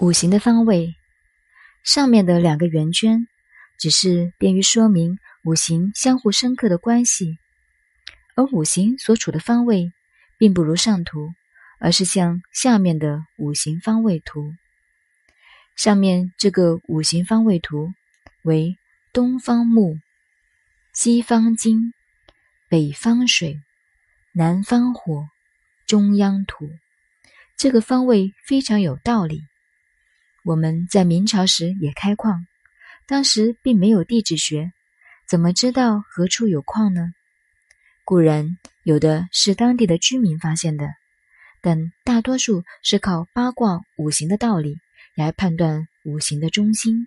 五行的方位，上面的两个圆圈，只是便于说明五行相互深刻的关系，而五行所处的方位，并不如上图，而是像下面的五行方位图。上面这个五行方位图为东方木、西方金、北方水、南方火、中央土。这个方位非常有道理。我们在明朝时也开矿，当时并没有地质学，怎么知道何处有矿呢？固然有的是当地的居民发现的，但大多数是靠八卦五行的道理来判断五行的中心。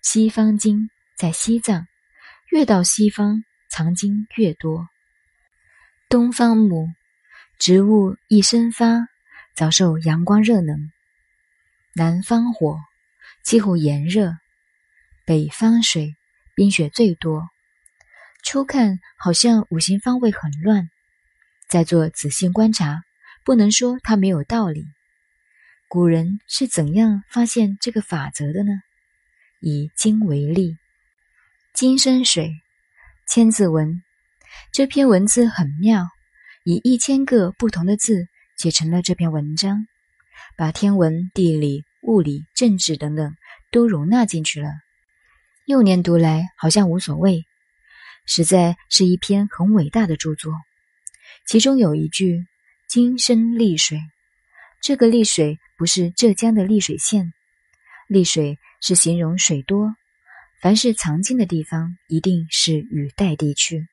西方金在西藏，越到西方藏经越多。东方木，植物一生发，早受阳光热能。南方火，气候炎热；北方水，冰雪最多。初看好像五行方位很乱，再做仔细观察，不能说它没有道理。古人是怎样发现这个法则的呢？以金为例，金生水，千字文。这篇文字很妙，以一千个不同的字写成了这篇文章。把天文、地理、物理、政治等等都容纳进去了。幼年读来好像无所谓，实在是一篇很伟大的著作。其中有一句“金生丽水”，这个丽水不是浙江的丽水县，丽水是形容水多。凡是藏金的地方，一定是雨带地区。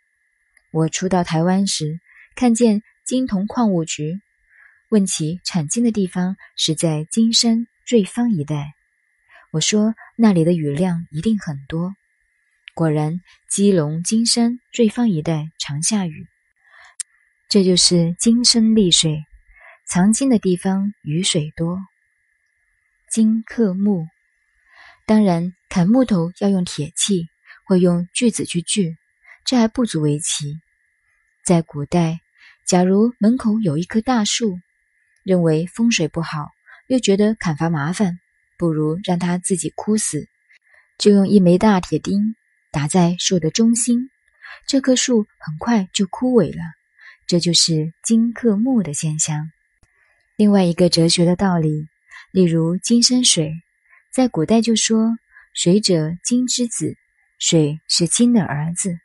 我初到台湾时，看见金铜矿务局。问起产金的地方是在金山瑞芳一带，我说那里的雨量一定很多。果然，基隆、金山、瑞芳一带常下雨，这就是金生丽水，藏金的地方雨水多。金克木，当然砍木头要用铁器，会用锯子去锯，这还不足为奇。在古代，假如门口有一棵大树，认为风水不好，又觉得砍伐麻烦，不如让它自己枯死，就用一枚大铁钉打在树的中心，这棵树很快就枯萎了。这就是金克木的现象。另外一个哲学的道理，例如金生水，在古代就说水者金之子，水是金的儿子，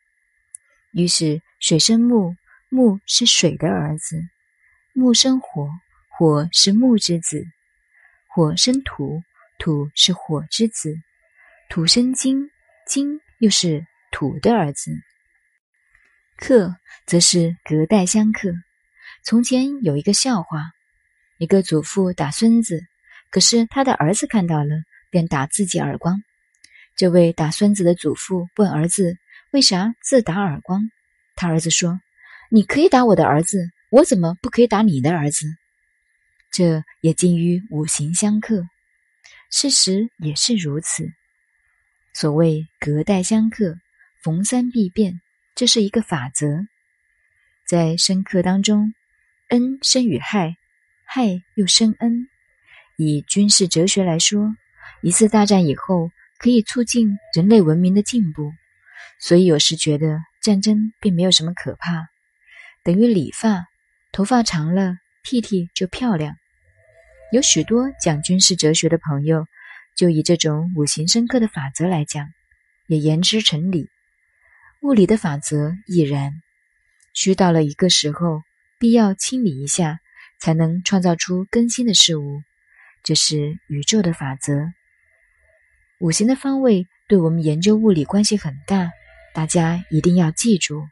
于是水生木，木是水的儿子，木生火。火是木之子，火生土，土是火之子，土生金，金又是土的儿子。克则是隔代相克。从前有一个笑话：一个祖父打孙子，可是他的儿子看到了，便打自己耳光。这位打孙子的祖父问儿子：“为啥自打耳光？”他儿子说：“你可以打我的儿子，我怎么不可以打你的儿子？”这也近于五行相克，事实也是如此。所谓隔代相克，逢三必变，这是一个法则。在生克当中，恩生与害，害又生恩。以军事哲学来说，一次大战以后可以促进人类文明的进步，所以有时觉得战争并没有什么可怕。等于理发，头发长了剃剃就漂亮。有许多讲军事哲学的朋友，就以这种五行深刻的法则来讲，也言之成理。物理的法则亦然，需到了一个时候，必要清理一下，才能创造出更新的事物。这是宇宙的法则。五行的方位对我们研究物理关系很大，大家一定要记住。